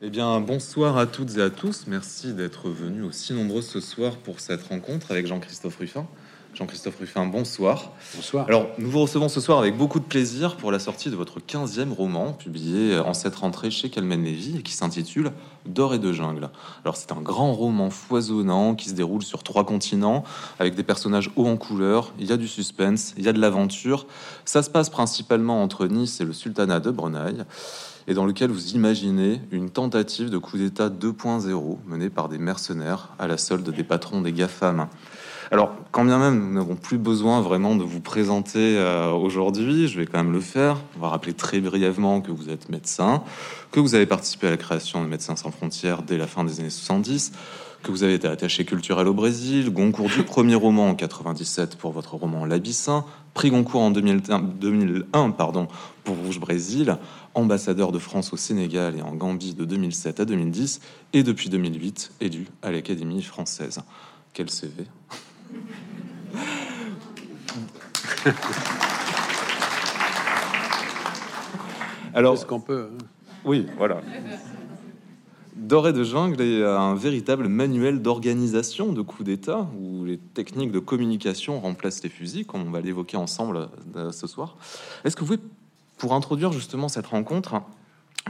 Eh bien, bonsoir à toutes et à tous. Merci d'être venus aussi nombreux ce soir pour cette rencontre avec Jean-Christophe Ruffin. Jean-Christophe Ruffin, bonsoir. Bonsoir. Alors, nous vous recevons ce soir avec beaucoup de plaisir pour la sortie de votre 15e roman, publié en cette rentrée chez Calmen Lévy et qui s'intitule D'or et de jungle. Alors, c'est un grand roman foisonnant qui se déroule sur trois continents avec des personnages hauts en couleur. Il y a du suspense, il y a de l'aventure. Ça se passe principalement entre Nice et le sultanat de Brunei et dans lequel vous imaginez une tentative de coup d'État 2.0 menée par des mercenaires à la solde des patrons des GAFAM. Alors, quand bien même nous n'avons plus besoin vraiment de vous présenter euh, aujourd'hui, je vais quand même le faire. On va rappeler très brièvement que vous êtes médecin, que vous avez participé à la création de Médecins sans frontières dès la fin des années 70, que vous avez été attaché culturel au Brésil, Goncourt du premier roman en 97 pour votre roman L'Abyssin, prix Goncourt en 2001, 2001 pardon, pour Rouge Brésil, ambassadeur de France au Sénégal et en Gambie de 2007 à 2010, et depuis 2008 élu à l'Académie française. Quel CV Alors, ce qu'on peut. Hein. Oui, voilà. Doré de jungle est un véritable manuel d'organisation de coups d'État où les techniques de communication remplacent les fusils, comme on va l'évoquer ensemble euh, ce soir. Est-ce que vous pouvez, pour introduire justement cette rencontre,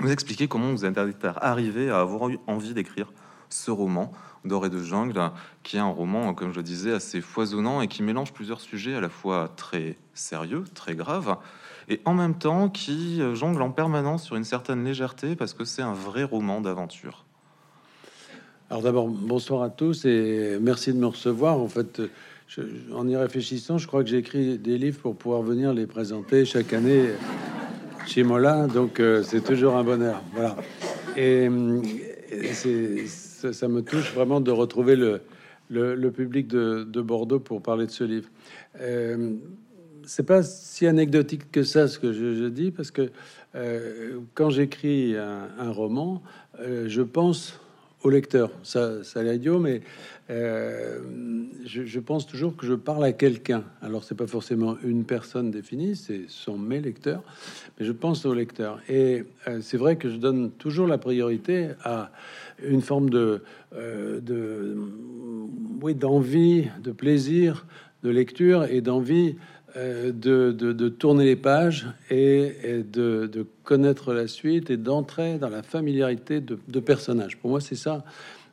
vous expliquer comment vous êtes arrivé à avoir eu envie d'écrire ce roman, Doré de jungle, qui est un roman, comme je le disais, assez foisonnant et qui mélange plusieurs sujets à la fois très sérieux, très graves, et en même temps qui euh, jongle en permanence sur une certaine légèreté parce que c'est un vrai roman d'aventure. Alors d'abord, bonsoir à tous et merci de me recevoir. En fait, en y réfléchissant, je crois que j'écris des livres pour pouvoir venir les présenter chaque année chez Mola, donc euh, c'est toujours un bonheur. Voilà. Et, ça, me touche vraiment de retrouver le, public de, Bordeaux pour parler de ce livre. Euh, c'est pas si anecdotique que ça ce que je, dis parce que euh, quand j'écris un, roman, euh, je pense au lecteur. Ça, ça a idiot, mais euh, je, pense toujours que je parle à quelqu'un. Alors c'est pas forcément une personne définie, c'est sont mes lecteurs, mais je pense au lecteur. Et c'est vrai que je donne toujours la priorité à une forme de, de oui, d'envie, de plaisir de lecture et d'envie euh, de, tourner les pages et, de, connaître la suite et d'entrer dans la familiarité de, personnages. Pour moi, c'est ça.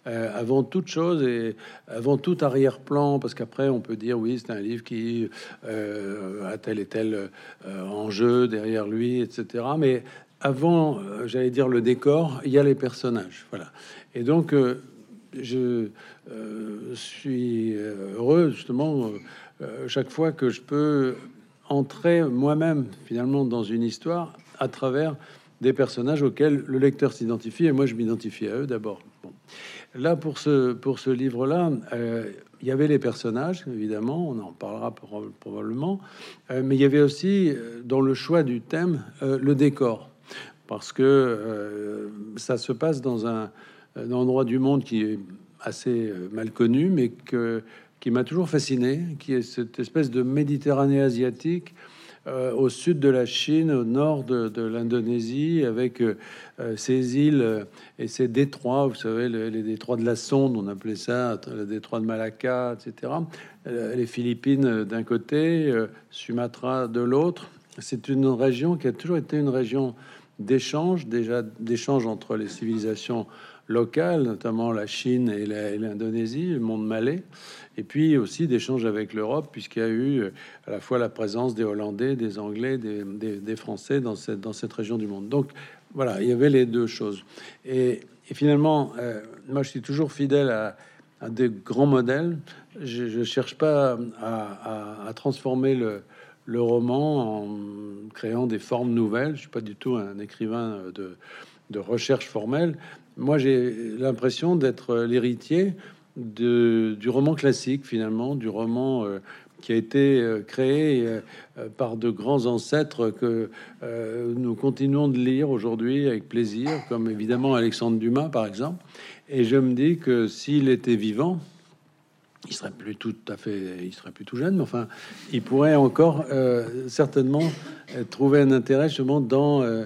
Euh, avant toute chose et avant tout arrière-plan, parce qu'après on peut dire oui, c'est un livre qui euh, a tel et tel enjeu derrière lui, etc. Mais avant, j'allais dire le décor, il y a les personnages, voilà. Et donc, je suis heureux justement euh, chaque fois que je peux entrer moi-même finalement dans une histoire à travers des personnages auxquels le lecteur s'identifie et moi je m'identifie à eux d'abord. Là pour ce pour ce livre-là, euh, il y avait les personnages évidemment, on en parlera probablement, euh, mais il y avait aussi dans le choix du thème le décor parce que ça se passe dans un, un endroit du monde qui est assez mal connu, mais qui m'a toujours fasciné, qui est cette espèce de Méditerranée asiatique euh, au sud de la Chine, au nord de, l'Indonésie, avec euh, ces îles euh, et ces détroits, vous savez, les, détroits de la Sonde, on appelait ça, le détroit de Malacca, etc. les Philippines d'un côté, Sumatra de l'autre. C'est une région qui a toujours été une région d'échange, déjà d'échange entre les civilisations locales, notamment la Chine et l'Indonésie, le monde malais, et puis aussi d'échanges avec l'Europe, puisqu'il y a eu euh, à la fois la présence des Hollandais, des Anglais, des, Français dans cette, dans cette région du monde. Donc voilà, il y avait les deux choses. Et, finalement, euh, moi je suis toujours fidèle à, des grands modèles. Je ne cherche pas à, transformer le, le, roman en créant des formes nouvelles. Je suis pas du tout un écrivain de, de recherche formelle. Moi j'ai l'impression d'être l'héritier du roman classique, finalement, du roman euh, qui a été euh, créé euh, par de grands ancêtres que nous continuons de lire aujourd'hui avec plaisir, comme évidemment Alexandre Dumas, par exemple. Et je me dis que s'il était vivant, il serait plus tout à fait, il serait plus tout jeune, mais enfin, il pourrait encore euh, certainement euh, trouver un intérêt justement dans euh,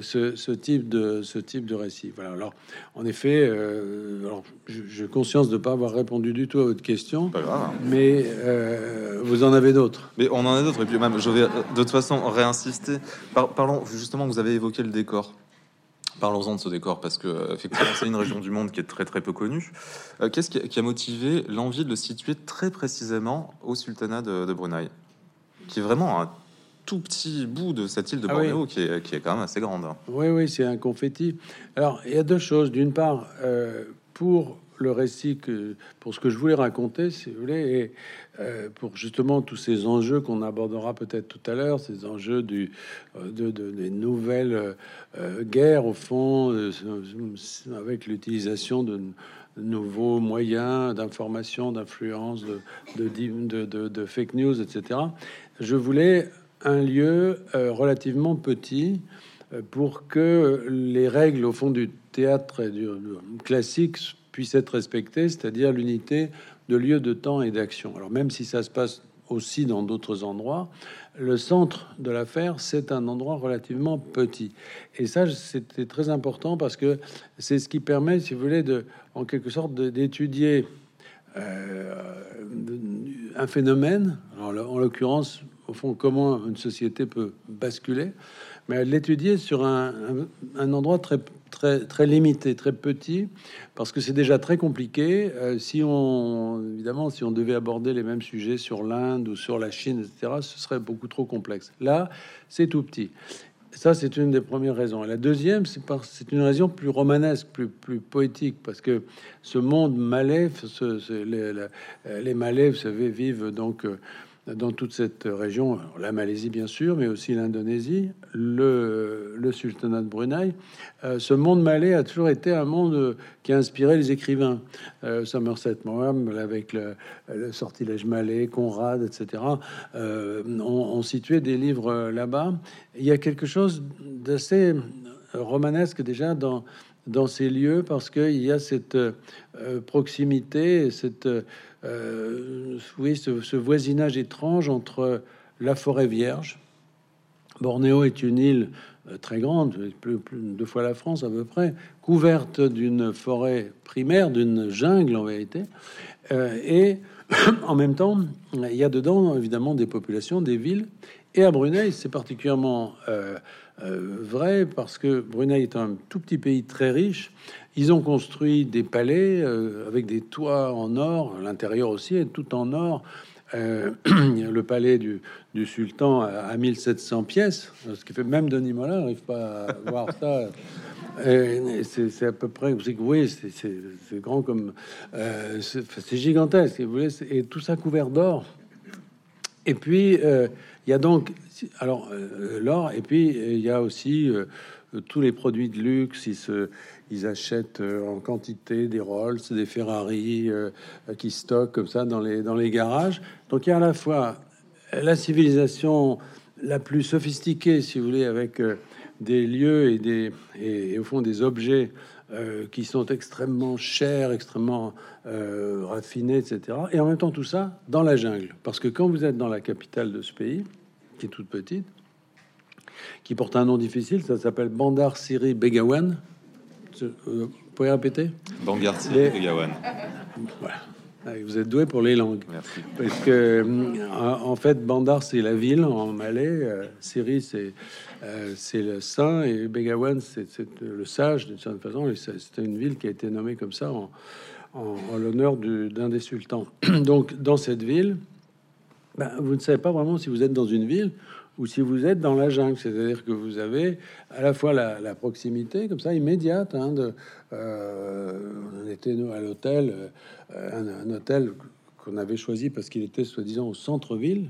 ce, type de ce type de récit. Voilà. Alors, en effet, alors, j'ai conscience de ne pas avoir répondu du tout à votre question, mais vous en avez d'autres. Mais on en a d'autres, et puis même, je vais de toute façon réinsister. parlons justement, vous avez évoqué le décor. Parlons-en de ce décor parce que effectivement c'est une région du monde qui est très très peu connue. Euh, qu'est-ce qui, a motivé l'envie de le situer très précisément au sultanat de, Brunei, qui est vraiment un tout petit bout de cette île de ah Bornéo qui, est, qui, est, quand même assez grande. Oui, oui, c'est un confetti. Alors il y a deux choses. D'une part, euh, pour le récit que pour ce que je voulais raconter, si vous voulez, et euh, pour justement tous ces enjeux qu'on abordera peut-être tout à l'heure, ces enjeux du euh, de, des nouvelles euh, guerres au fond, avec l'utilisation de nouveaux moyens d'information, d'influence, de de, de, de, fake news, etc. Je voulais un lieu relativement petit pour que les règles au fond du théâtre et du classique puisse être respecté, c'est-à-dire l'unité de lieu, de temps et d'action. Alors même si ça se passe aussi dans d'autres endroits, le centre de l'affaire, c'est un endroit relativement petit. Et ça, c'était très important parce que c'est ce qui permet, si vous voulez, de, en quelque sorte, d'étudier euh, un phénomène, en l'occurrence, au fond, comment une société peut basculer, mais l'étudier sur un, endroit très très, très limité, très petit, parce que c'est déjà très compliqué. Euh, si on, évidemment, si on devait aborder les mêmes sujets sur l'Inde ou sur la Chine, etc., ce serait beaucoup trop complexe. Là, c'est tout petit. Ça, c'est une des premières raisons. La deuxième, c'est c'est une raison plus romanesque, plus, plus poétique, parce que ce monde malais, les, les, Malais, vous savez, vivent donc euh, dans toute cette région, la Malaisie bien sûr, mais aussi l'Indonésie, le, sultanat de Brunei. Euh, ce monde malais a toujours été un monde qui a inspiré les écrivains. Euh, Somerset Maugham, avec le, sortilège malais, Conrad, etc., euh, ont, situé des livres là-bas. Il y a quelque chose d'assez romanesque déjà dans, ces lieux parce qu'il y a cette proximité, cette euh, oui, ce, voisinage étrange entre la forêt vierge. Bornéo est une île euh, très grande, deux fois la France à peu près, couverte d'une forêt primaire, d'une jungle en vérité, euh, et en même temps, il y a dedans évidemment des populations, des villes. Et à Brunei, c'est particulièrement vrai parce que Brunei est un tout petit pays très riche ils ont construit des palais euh, avec des toits en or, l'intérieur aussi est tout en or. Euh, le palais du, sultan à, 1700 pièces, ce qui fait même Denis Molin n'arrive pas à voir ça. C'est à peu près, vous oui, c'est grand comme, euh, c'est gigantesque, vous voulez, et tout ça couvert d'or. Et puis il y a donc, alors l'or, et puis il y a aussi tous les produits de luxe. Se, ils achètent euh, en quantité des Rolls, des Ferrari euh, qui stockent comme ça dans les, dans les garages. Donc il y a à la fois la civilisation la plus sophistiquée, si vous voulez, avec euh, des lieux et, des, et, au fond des objets qui sont extrêmement chers, extrêmement raffinés, etc. Et en même temps tout ça dans la jungle. Parce que quand vous êtes dans la capitale de ce pays, qui est toute petite, qui porte un nom difficile, ça s'appelle Bandar Siri Begawan, vous pouvez répéter? Bangarti Les... Ah, vous êtes doué pour les langues. Merci. Parce que, euh, en fait, Bandar, c'est la ville en malais. Euh, Syrie, c'est c'est le saint. Et Begawan, c'est le sage, d'une certaine façon. C'est une ville qui a été nommée comme ça en, en, l'honneur d'un des sultans. Donc, dans cette ville, ben, vous ne savez pas vraiment si vous êtes dans une ville ou si vous êtes dans la jungle, c'est-à-dire que vous avez à la fois la, proximité comme ça immédiate. Hein, de, euh, on était nous, à l'hôtel, euh, un, hôtel qu'on avait choisi parce qu'il était soi-disant au centre-ville.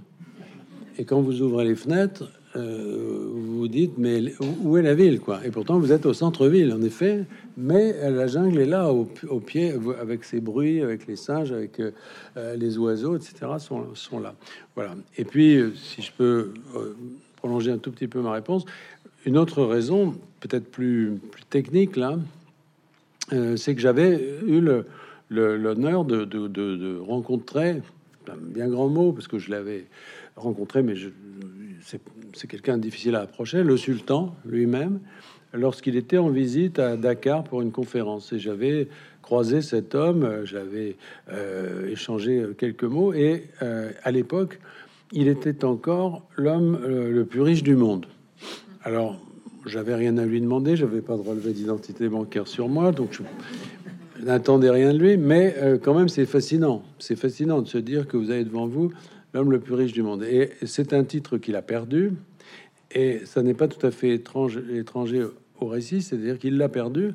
Et quand vous ouvrez les fenêtres, euh, vous vous dites mais où est la ville quoi? Et pourtant vous êtes au centre-ville en effet, mais la jungle est là au, pied avec ses bruits, avec les singes, avec euh, les oiseaux, etc. Sont, sont là. Voilà. Et puis euh, si je peux prolonger un tout petit peu ma réponse, une autre raison peut-être plus, technique là, c'est que j'avais eu l'honneur de, de, de, rencontrer, un bien grand mot, parce que je l'avais rencontré, mais c'est quelqu'un difficile à approcher, le sultan lui-même, lorsqu'il était en visite à Dakar pour une conférence. Et j'avais croisé cet homme, j'avais euh, échangé quelques mots, et euh, à l'époque, il était encore l'homme euh, le plus riche du monde. Alors, j'avais rien à lui demander, j'avais pas de relevé d'identité bancaire sur moi, donc je n'attendais rien de lui, mais euh, quand même c'est fascinant. C'est fascinant de se dire que vous avez devant vous l'homme le plus riche du monde. Et c'est un titre qu'il a perdu, et ça n'est pas tout à fait étrange, étranger au récit, c'est-à-dire qu'il l'a perdu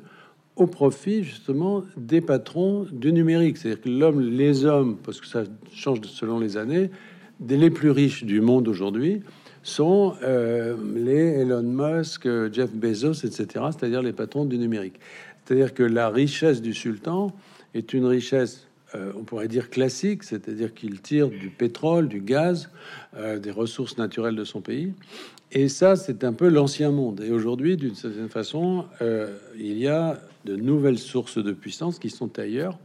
au profit justement des patrons du numérique. C'est-à-dire que l'homme, les hommes, parce que ça change selon les années, les plus riches du monde aujourd'hui sont euh, les Elon Musk, Jeff Bezos, etc., c'est-à-dire les patrons du numérique. C'est-à-dire que la richesse du sultan est une richesse, euh, on pourrait dire classique, c'est-à-dire qu'il tire du pétrole, du gaz, euh, des ressources naturelles de son pays. Et ça, c'est un peu l'ancien monde. Et aujourd'hui, d'une certaine façon, euh, il y a de nouvelles sources de puissance qui sont ailleurs.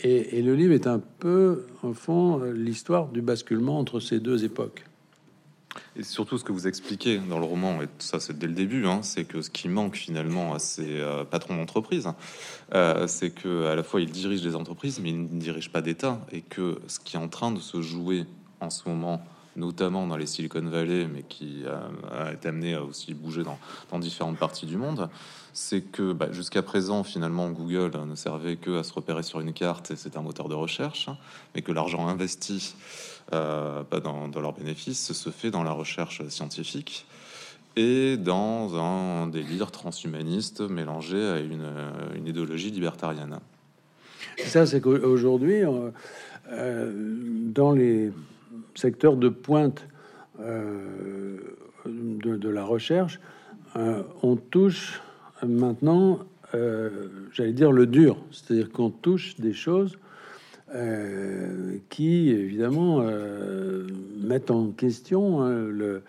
Et, et le livre est un peu, en fond, l'histoire du basculement entre ces deux époques. Et surtout, ce que vous expliquez dans le roman, et ça c'est dès le début, hein, c'est que ce qui manque finalement à ces euh, patrons d'entreprise, euh, c'est que à la fois ils dirigent des entreprises, mais ils ne dirigent pas d'État, et que ce qui est en train de se jouer en ce moment, notamment dans les Silicon Valley, mais qui a été amené à aussi bouger dans différentes parties du monde, c'est que bah, jusqu'à présent, finalement, Google ne servait que à se repérer sur une carte et c'est un moteur de recherche, hein, mais que l'argent investi euh, dans, leurs bénéfices se fait dans la recherche scientifique et dans un délire transhumaniste mélangé à une, une idéologie libertarienne. Ça, c'est qu'aujourd'hui, euh, euh, dans les secteurs de pointe euh, de, de, la recherche, on touche maintenant, j'allais dire, le dur, c'est-à-dire qu'on touche des choses euh, qui évidemment euh, mettent en question hein, le,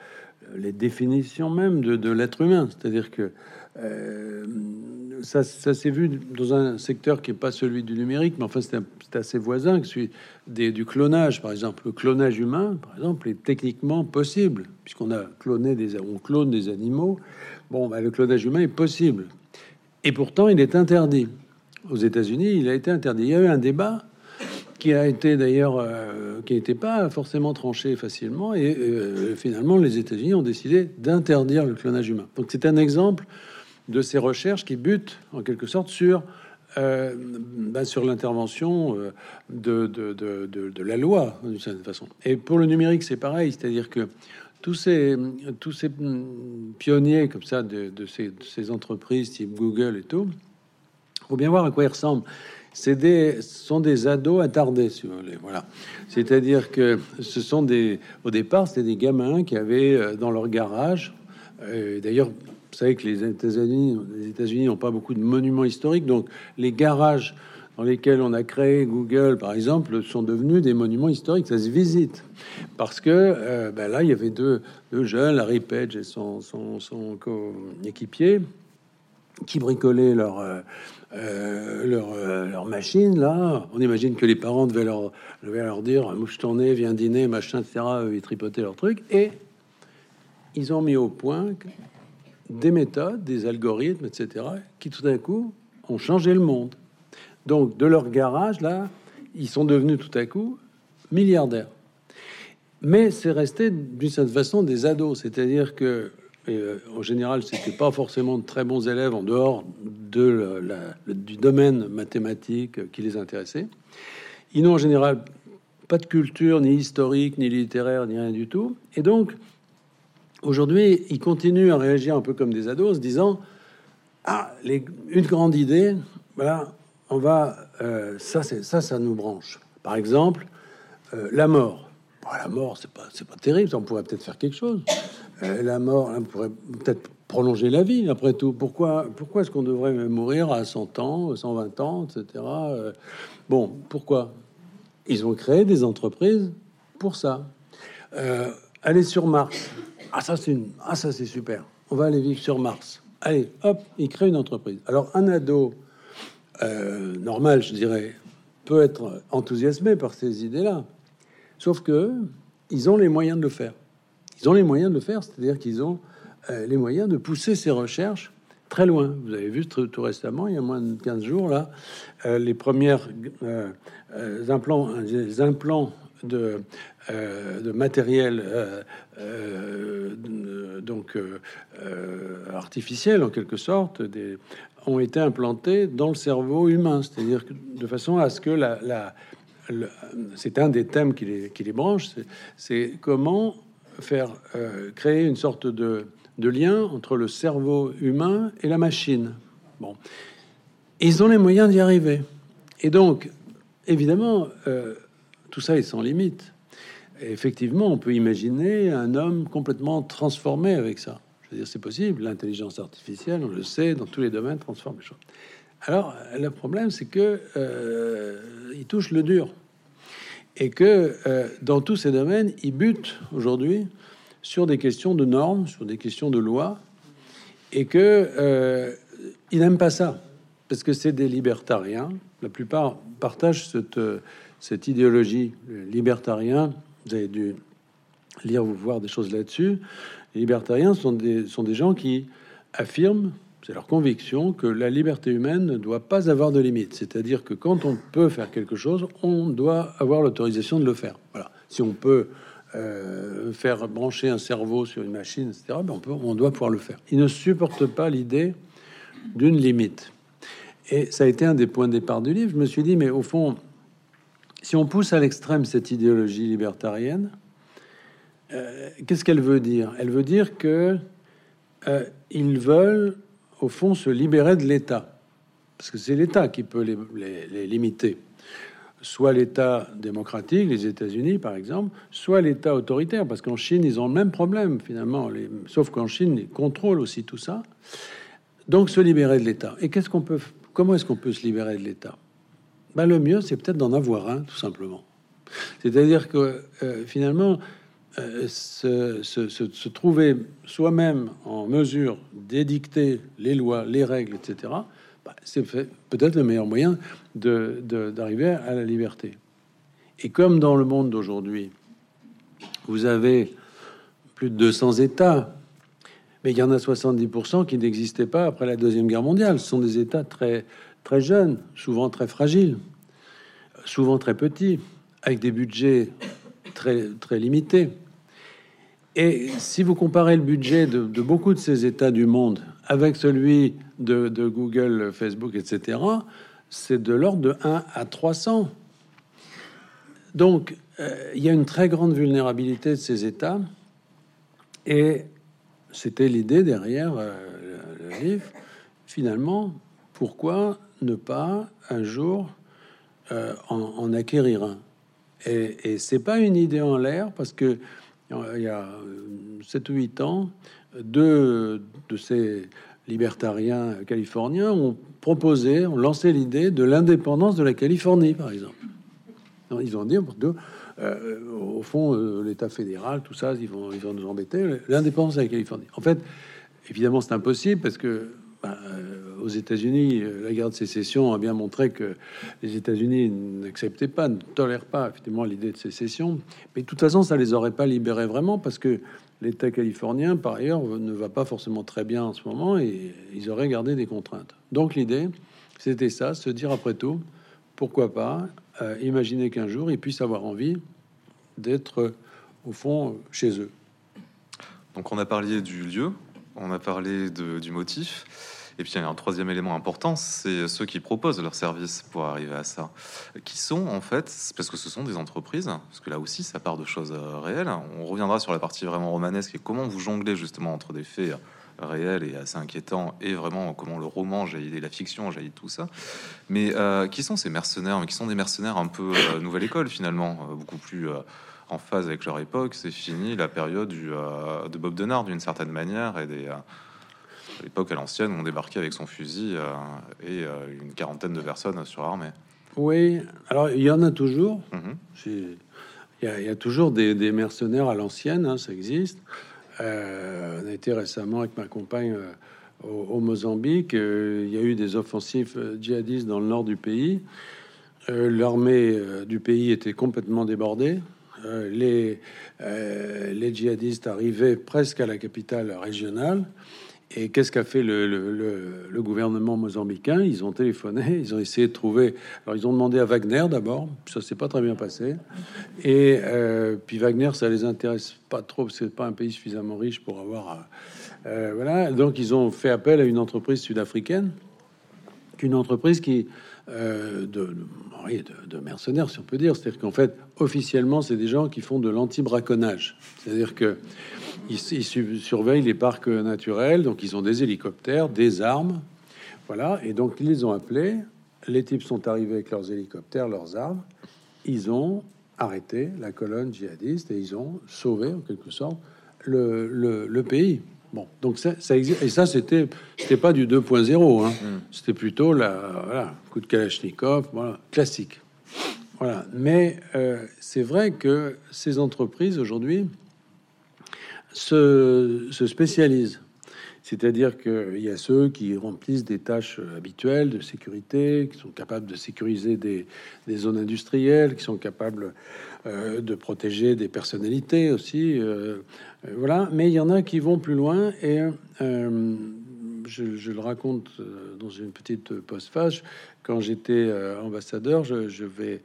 les définitions même de, l'être humain. C'est-à-dire que euh, ça, ça s'est vu dans un secteur qui n'est pas celui du numérique, mais enfin c'est assez voisin, que celui des, du clonage, par exemple. Le clonage humain, par exemple, est techniquement possible, puisqu'on a cloné des, on clone des animaux. Bon, bah, le clonage humain est possible. Et pourtant, il est interdit. Aux États-Unis, il a été interdit. Il y a eu un débat qui a été d'ailleurs, euh, qui n'était pas forcément tranché facilement. Et euh, finalement, les États-Unis ont décidé d'interdire le clonage humain. Donc c'est un exemple de ces recherches qui butent en quelque sorte sur euh, ben, sur l'intervention de, de, la loi d'une certaine façon. Et pour le numérique, c'est pareil, c'est-à-dire que tous ces, tous ces pionniers comme ça de, ces, entreprises type Google et tout, faut bien voir à quoi ils ressemblent c'est des, sont des ados attardés, si vous voulez. Voilà. C'est-à-dire que ce sont des, au départ, c'était des gamins qui avaient euh, dans leur garage. Euh, d'ailleurs, vous savez que les États-Unis, les États-Unis n'ont pas beaucoup de monuments historiques, donc les garages dans lesquels on a créé Google, par exemple, sont devenus des monuments historiques. Ça se visite parce que euh, ben là, il y avait deux, jeunes, Larry Page et son, son, son coéquipier, qui bricolaient leur euh, leur, euh, leur, machine là. On imagine que les parents devaient leur, devaient leur dire mouche tournée, viens dîner, machin, etc. Ils tripotaient leur truc et ils ont mis au point des méthodes, des algorithmes, etc. qui tout d'un coup ont changé le monde. Donc de leur garage là, ils sont devenus tout à coup milliardaires. Mais c'est resté d'une certaine façon des ados, c'est-à-dire que euh, en général, c'était pas forcément de très bons élèves en dehors du domaine mathématique qui les intéressait. Ils n'ont en général pas de culture, ni historique, ni littéraire, ni rien du tout. Et donc, aujourd'hui, ils continuent à réagir un peu comme des ados, se disant Ah, une grande idée, voilà, on va. Euh, ça, c'est ça, ça nous branche. Par exemple, euh, la mort. la mort, c'est pas, c'est pas terrible, on pourrait peut-être faire quelque chose. Euh, la mort hein, pourrait peut-être prolonger la vie, après tout. Pourquoi, pourquoi est-ce qu'on devrait mourir à 100 ans, 120 ans, etc. Bon, pourquoi? Ils ont créé des entreprises pour ça. Aller sur Mars. Ah, ça, c'est ah, ça, c'est super. On va aller vivre sur Mars. Allez, hop, ils créent une entreprise. Alors, un ado normal, je dirais, peut être enthousiasmé par ces idées-là. Sauf que ils ont les moyens de le faire. Ils ont les moyens de le faire, c'est-à-dire qu'ils ont euh, les moyens de pousser ces recherches très loin. Vous avez vu tout, récemment, il y a moins de 15 jours, là, euh, les premières euh, implants, les implants de, de matériel donc artificiel en quelque sorte ont été implantés dans le cerveau humain, c'est-à-dire de façon à ce que la, c'est un des thèmes qui les, qui branche, c'est comment faire euh, créer une sorte de, de, lien entre le cerveau humain et la machine. Bon, ils ont les moyens d'y arriver. Et donc, évidemment, euh, tout ça est sans limite. effectivement, on peut imaginer un homme complètement transformé avec ça. Je veux dire, c'est possible. L'intelligence artificielle, on le sait, dans tous les domaines, transforme les choses. Alors, le problème, c'est que euh, il touche le dur et que euh, dans tous ces domaines, il bute aujourd'hui sur des questions de normes, sur des questions de loi, et que euh, il n'aime pas ça parce que c'est des libertariens. La plupart partagent cette, cette idéologie libertarien. Vous avez dû lire ou voir des choses là-dessus. Les libertariens sont des, sont des gens qui affirment c'est leur conviction que la liberté humaine ne doit pas avoir de limite. C'est-à-dire que quand on peut faire quelque chose, on doit avoir l'autorisation de le faire. Voilà. Si on peut euh, faire brancher un cerveau sur une machine, etc., ben on, peut, on doit pouvoir le faire. Ils ne supportent pas l'idée d'une limite. Et ça a été un des points de départ du livre. Je me suis dit, mais au fond, si on pousse à l'extrême cette idéologie libertarienne, euh, qu'est-ce qu'elle veut dire? Elle veut dire que euh, ils veulent au fond, se libérer de l'État. Parce que c'est l'État qui peut les, limiter. Soit l'État démocratique, les États-Unis par exemple, soit l'État autoritaire, parce qu'en Chine, ils ont le même problème finalement, sauf qu'en Chine, ils contrôlent aussi tout ça. Donc se libérer de l'État. Et qu'est-ce qu'on peut, comment est-ce qu'on peut se libérer de l'État? Ben, Le mieux, c'est peut-être d'en avoir un, tout simplement. C'est-à-dire que euh, finalement, euh, se, trouver soi-même en mesure d'édicter les lois, les règles, etc., bah, c'est peut-être le meilleur moyen d'arriver à la liberté. Et comme dans le monde d'aujourd'hui, vous avez plus de 200 États, mais il y en a 70% qui n'existaient pas après la Deuxième Guerre mondiale. Ce sont des États très, très jeunes, souvent très fragiles, souvent très petits, avec des budgets très, très limités. Et si vous comparez le budget de, beaucoup de ces États du monde avec celui de, Google, Facebook, etc., c'est de l'ordre de 1 à 300. Donc, euh, il y a une très grande vulnérabilité de ces États. Et c'était l'idée derrière euh, le livre. Finalement, pourquoi ne pas un jour euh, en, acquérir un Et, et c'est pas une idée en l'air parce que il y a 7 ou 8 ans, deux de ces libertariens californiens ont proposé, ont lancé l'idée de l'indépendance de la Californie, par exemple. Ils ont dit, euh, au fond, euh, l'État fédéral, tout ça, ils vont, ils vont nous embêter. L'indépendance de la Californie. En fait, évidemment, c'est impossible parce que bah, euh, aux États-Unis, euh, la guerre de sécession a bien montré que les États-Unis n'acceptaient pas, ne tolèrent pas effectivement l'idée de sécession. Mais de toute façon, ça les aurait pas libérés vraiment parce que l'État californien, par ailleurs, ne va pas forcément très bien en ce moment et ils auraient gardé des contraintes. Donc l'idée, c'était ça, se dire après tout, pourquoi pas euh, imaginer qu'un jour ils puissent avoir envie d'être au fond chez eux. Donc on a parlé du lieu, on a parlé du motif. Et puis il y a un troisième élément important, c'est ceux qui proposent leurs services pour arriver à ça. Qui sont en fait, parce que ce sont des entreprises, parce que là aussi ça part de choses euh, réelles. On reviendra sur la partie vraiment romanesque et comment vous jonglez justement entre des faits réels et assez inquiétants et vraiment comment le roman jaillit, la fiction jaillit tout ça. Mais euh, qui sont ces mercenaires? Mais qui sont des mercenaires un peu euh, nouvelle école finalement, beaucoup plus en phase avec leur époque. C'est fini la période du, de Bob Denard d'une certaine manière et des l'époque à l'ancienne, on débarquait avec son fusil euh, et euh, une quarantaine de personnes surarmées. Oui, alors il y en a toujours. Mhm. Il y, a toujours des, mercenaires à l'ancienne, hein, ça existe. Euh, on a été récemment avec ma compagne au, Mozambique. il y a eu des offensives djihadistes dans le nord du pays. l'armée du pays était complètement débordée. Les, les djihadistes arrivaient presque à la capitale régionale. Et qu'est-ce qu'a fait le, gouvernement mozambicain? Ils ont téléphoné, ils ont essayé de trouver. Alors, ils ont demandé à Wagner d'abord, ça s'est pas très bien passé. Et euh, puis Wagner, ça les intéresse pas trop, c'est pas un pays suffisamment riche pour avoir. Euh, voilà, donc ils ont fait appel à une entreprise sud-africaine, une entreprise qui euh, de, de, mercenaires, si on peut dire. C'est-à-dire qu'en fait, officiellement, c'est des gens qui font de l'anti-braconnage. C'est-à-dire que ils, surveillent les parcs naturels, donc ils ont des hélicoptères, des armes, voilà. Et donc ils les ont appelés. Les types sont arrivés avec leurs hélicoptères, leurs armes. Ils ont arrêté la colonne djihadiste et ils ont sauvé en quelque sorte le, le, pays. Bon, donc ça, ça existe. Et ça, c'était, c'était pas du 2.0. Hein. Mm. C'était plutôt la, voilà, coup de Kalachnikov, voilà, classique. Voilà. Mais euh, c'est vrai que ces entreprises aujourd'hui, se, spécialisent. C'est-à-dire qu'il y a ceux qui remplissent des tâches habituelles de sécurité, qui sont capables de sécuriser des, zones industrielles, qui sont capables euh, de protéger des personnalités aussi. Euh, euh, voilà. Mais il y en a qui vont plus loin et je, le raconte dans une petite postface. Quand j'étais ambassadeur, je vais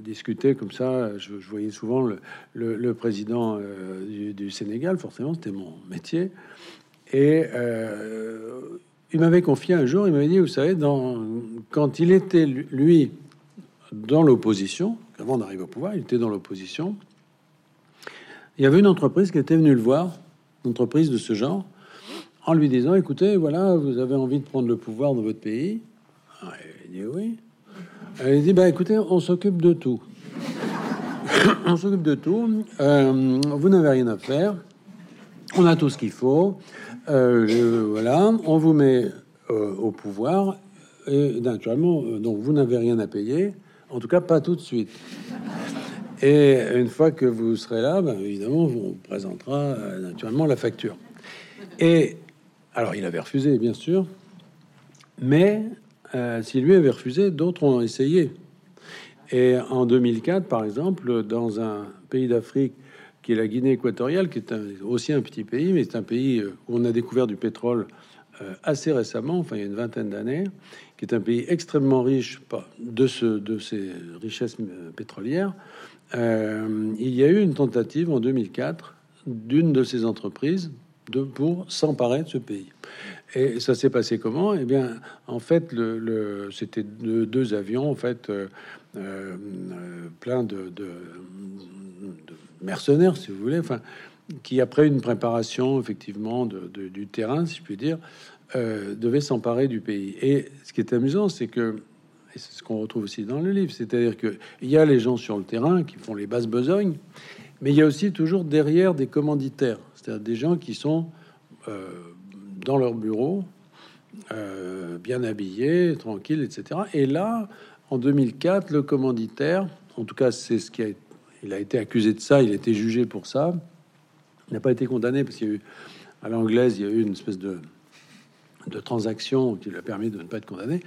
discuter comme ça. Je, voyais souvent le, président du, Sénégal, forcément, c'était mon métier. Et euh, il m'avait confié un jour, il m'avait dit, vous savez, dans, quand il était, lui, dans l'opposition, avant d'arriver au pouvoir, il était dans l'opposition, il y avait une entreprise qui était venue le voir, une entreprise de ce genre, en lui disant, écoutez, voilà, vous avez envie de prendre le pouvoir dans votre pays? Ah, il dit oui. Elle dit, bah écoutez, on s'occupe de tout. on s'occupe de tout. Euh, vous n'avez rien à faire. On a tout ce qu'il faut. Euh, voilà, on vous met euh, au pouvoir. Et naturellement, donc vous n'avez rien à payer. En tout cas, pas tout de suite. Et une fois que vous serez là, ben, évidemment, on vous présentera naturellement la facture. Et alors, il avait refusé, bien sûr. Mais euh, si lui avait refusé, d'autres ont essayé. Et en 2004, par exemple, dans un pays d'Afrique qui est la Guinée équatoriale, qui est aussi un petit pays, mais c'est un pays euh, où on a découvert du pétrole euh, assez récemment, enfin il y a une vingtaine d'années, qui est un pays extrêmement riche de, ce, de ces richesses pétrolières. il y a eu une tentative en 2004 d'une de ces entreprises de, pour s'emparer de ce pays. Et ça s'est passé comment? Eh bien, en fait, le, c'était deux, avions, en fait, euh, euh, plein de, mercenaires, si vous voulez, enfin, qui après une préparation effectivement du terrain, si je puis dire, euh, devaient s'emparer du pays. Et ce qui est amusant, c'est que et c'est ce qu'on retrouve aussi dans le livre, c'est-à-dire que il y a les gens sur le terrain qui font les basses besognes, mais il y a aussi toujours derrière des commanditaires, c'est-à-dire des gens qui sont dans leur bureau, euh, bien habillés, tranquilles, etc. Et là, en 2004, le commanditaire, en tout cas, c'est ce qui a, il a été accusé de ça, il a été jugé pour ça. Il n'a pas été condamné parce qu'il y a eu, à l'anglaise, il y a eu une espèce de, de transaction qui lui a permis de ne pas être condamné.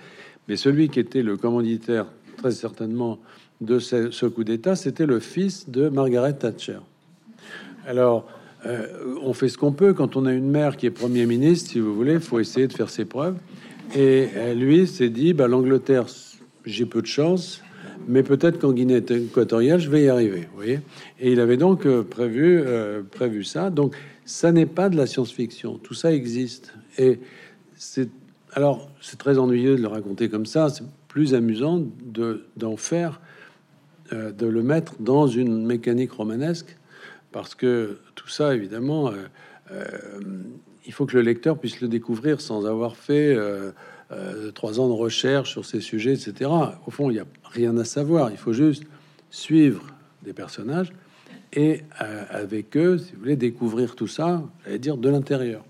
Mais celui qui était le commanditaire, très certainement, de ce, coup d'État, c'était le fils de Margaret Thatcher. Alors, euh, on fait ce qu'on peut. Quand on a une mère qui est Premier ministre, si vous voulez, faut essayer de faire ses preuves. Et euh, lui s'est dit, bah, l'Angleterre, j'ai peu de chance, mais peut-être qu'en Guinée équatoriale, je vais y arriver. Vous voyez Et il avait donc euh, prévu, prévu ça. Donc, ça n'est pas de la science-fiction. Tout ça existe. Et c'est alors, c'est très ennuyeux de le raconter comme ça. C'est plus amusant de d'en faire, de le mettre dans une mécanique romanesque parce que tout ça, évidemment, euh, euh, il faut que le lecteur puisse le découvrir sans avoir fait euh, trois ans de recherche sur ces sujets, etc. Au fond, il n'y a rien à savoir. Il faut juste suivre des personnages et avec eux, si vous voulez, découvrir tout ça, et dire de l'intérieur.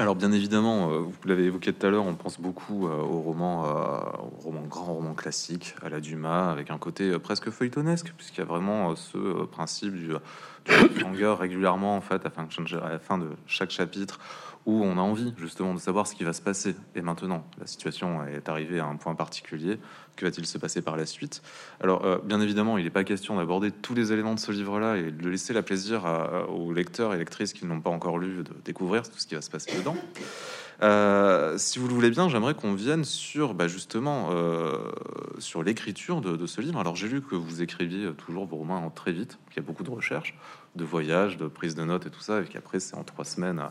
Alors bien évidemment, euh, vous l'avez évoqué tout à l'heure, on pense beaucoup euh, au roman, euh, au roman grand roman classique, à la Dumas, avec un côté presque feuilletonesque, puisqu'il y a vraiment ce principe du, du régulièrement en fait à la fin de chaque chapitre où on a envie justement de savoir ce qui va se passer. Et maintenant, la situation est arrivée à un point particulier. Que va-t-il se passer par la suite? Alors, euh, bien évidemment, il n'est pas question d'aborder tous les éléments de ce livre-là et de laisser la plaisir aux lecteurs et lectrices qui n'ont pas encore lu de découvrir tout ce qui va se passer dedans. Euh, si vous le voulez bien, j'aimerais qu'on vienne sur bah, justement euh, sur l'écriture de, ce livre. Alors j'ai lu que vous écriviez toujours vos romans très vite, qu'il y a beaucoup de recherches, de voyages, de prise de notes et tout ça, et qu'après c'est en trois semaines euh,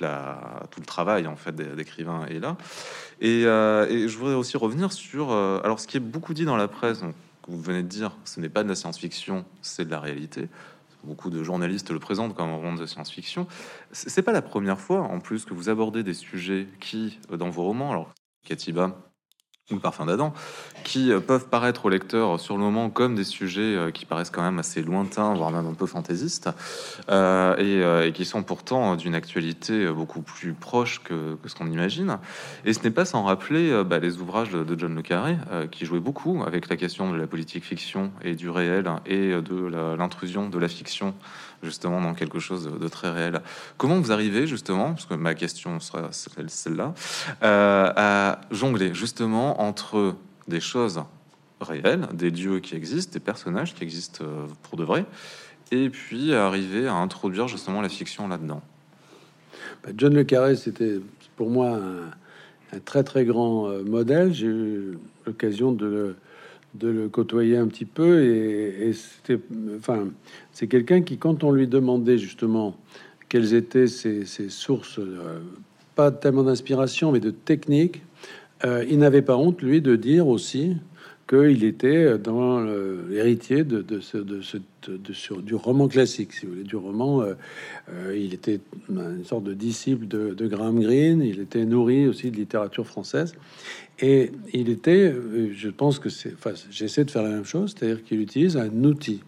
la, tout le travail en fait d'écrivain est là. Et, je voudrais aussi revenir sur alors ce qui est beaucoup dit dans la presse. Donc, vous venez de dire, ce n'est pas de la science-fiction, c'est de la réalité beaucoup de journalistes le présentent comme un roman de science-fiction. C'est pas la première fois, en plus, que vous abordez des sujets qui, euh, dans vos romans, alors Katiba ou parfum d'Adam, qui euh, peuvent paraître au lecteur sur le moment comme des sujets euh, qui paraissent quand même assez lointains, voire même un peu fantaisistes, et, qui sont pourtant d'une actualité beaucoup plus proche que, ce qu'on imagine. Et ce n'est pas sans rappeler bah, les ouvrages de, John le Carré, qui jouait beaucoup avec la question de la politique fiction et du réel, et de l'intrusion de la fiction justement dans quelque chose de, très réel. Comment vous arrivez justement, parce que ma question sera celle-là, euh, à jongler justement entre des choses réelles, des dieux qui existent, des personnages qui existent euh, pour de vrai, et puis arriver à introduire justement la fiction là-dedans. Bah, John le Carré, c'était pour moi un, très très grand euh, modèle. J'ai eu l'occasion de le côtoyer un petit peu et, c'était enfin c'est quelqu'un qui quand on lui demandait justement quelles étaient ses, sources euh, pas tellement d'inspiration mais de technique euh, il n'avait pas honte lui de dire aussi qu'il était dans l'héritier de, ce, de, du roman classique, si vous voulez, du roman. Euh, il était une sorte de disciple de, Graham Greene, il était nourri aussi de littérature française. Et il était, euh, je pense que c'est, enfin, j'essaie de faire la même chose, c'est-à-dire qu'il utilise un outil.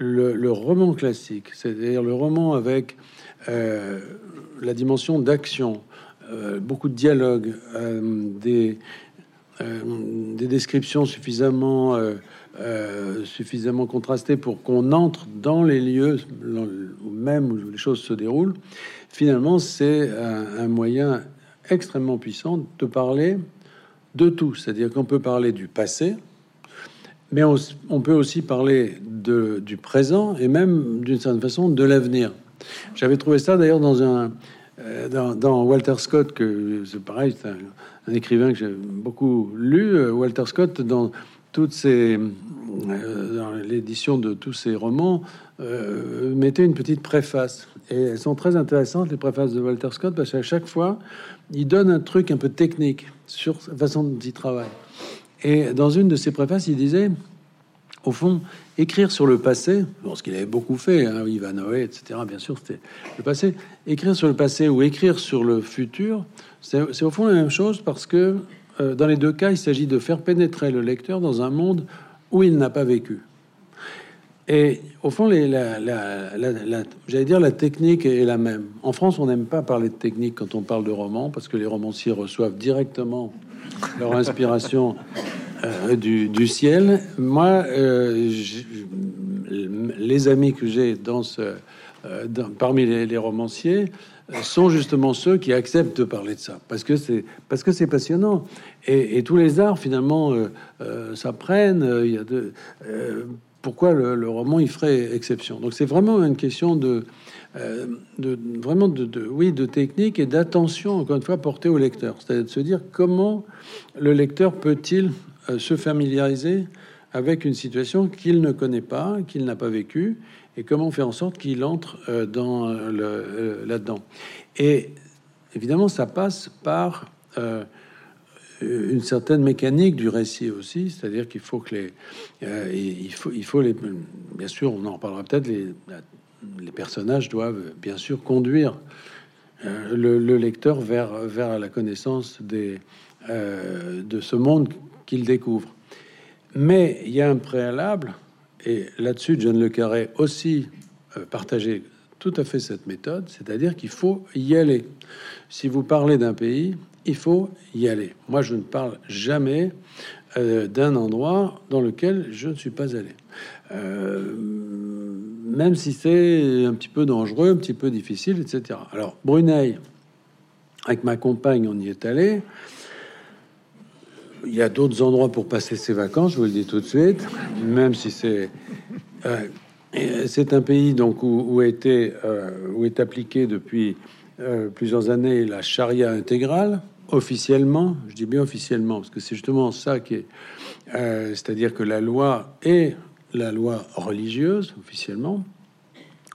Le, roman classique, c'est-à-dire le roman avec euh, la dimension d'action, euh, beaucoup de dialogue, des, des descriptions suffisamment, suffisamment contrastées pour qu'on entre dans les lieux même où les choses se déroulent. Finalement, c'est un, moyen extrêmement puissant de parler de tout. C'est-à-dire qu'on peut parler du passé, mais on, peut aussi parler du présent et même d'une certaine façon de l'avenir. J'avais trouvé ça d'ailleurs dans un euh, dans, Walter Scott que c'est pareil, c'est un, écrivain que j'ai beaucoup lu. Euh, Walter Scott dans toutes ces euh, dans l'édition de tous ses romans mettait une petite préface et elles sont très intéressantes les préfaces de Walter Scott parce qu'à chaque fois il donne un truc un peu technique sur sa façon dont il travaille. Et dans une de ses préfaces, il disait, au fond, écrire sur le passé, bon, ce qu'il avait beaucoup fait, hein, Ivanhoe, etc., bien sûr, c'était le passé. Écrire sur le passé ou écrire sur le futur, c'est au fond la même chose parce que euh, dans les deux cas, il s'agit de faire pénétrer le lecteur dans un monde où il n'a pas vécu. Et au fond, les, la, j'allais dire la technique est la même. En France, on n'aime pas parler de technique quand on parle de roman, parce que les romanciers reçoivent directement leur inspiration euh, du, ciel. Moi, euh, les amis que j'ai dans ce, euh, parmi les, romanciers sont justement ceux qui acceptent de parler de ça, parce que c'est parce que c'est passionnant. Et, tous les arts finalement s'apprennent. Il y a pourquoi le, roman y ferait exception. Donc c'est vraiment une question de, euh, de vraiment de, oui de technique et d'attention encore une fois portée au lecteur, c'est-à-dire de se dire comment le lecteur peut-il se familiariser avec une situation qu'il ne connaît pas, qu'il n'a pas vécue, et comment faire en sorte qu'il entre euh, le là-dedans. Et évidemment, ça passe par euh, une certaine mécanique du récit aussi, c'est-à-dire qu'il faut que les, euh, il faut, il faut les, bien sûr, on en parlera peut-être, les, personnages doivent bien sûr conduire euh, le, lecteur vers, vers la connaissance des, de ce monde qu'il découvre. Mais il y a un préalable, et là-dessus, John Le Carré aussi partageait tout à fait cette méthode, c'est-à-dire qu'il faut y aller. Si vous parlez d'un pays, il faut y aller. Moi, je ne parle jamais euh, d'un endroit dans lequel je ne suis pas allé. Euh, même si c'est un petit peu dangereux, un petit peu difficile, etc. Alors, Brunei, Avec ma compagne, on y est allé. Il y a d'autres endroits pour passer ses vacances, je vous le dis tout de suite, même si c'est euh, c'est un pays donc où, été, euh, où est appliqué depuis euh, plusieurs années la charia intégrale officiellement. Je dis bien officiellement parce que c'est justement ça qui est, c'est-à-dire que la loi est la loi religieuse officiellement.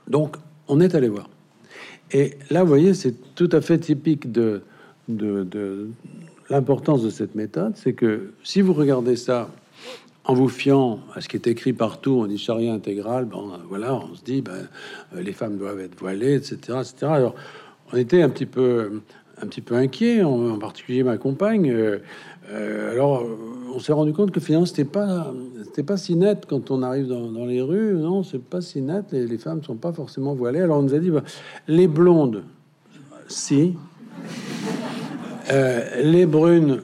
Donc on est allé voir. Et là, vous voyez, c'est tout à fait typique de, de, de l'importance de cette méthode, c'est que si vous regardez ça en vous fiant à ce qui est écrit partout, on dit charia intégrale, bon, voilà, on se dit, ben, euh, les femmes doivent être voilées, etc., etc. Alors, on était un petit peu, un petit peu inquiet, en, particulier ma compagne. Euh, euh, alors, on s'est rendu compte que finalement, c'était pas, c'était pas si net quand on arrive dans, les rues. Non, c'est pas si net. Les, les femmes sont pas forcément voilées. Alors, on nous a dit, ben, les blondes, si. Les brunes,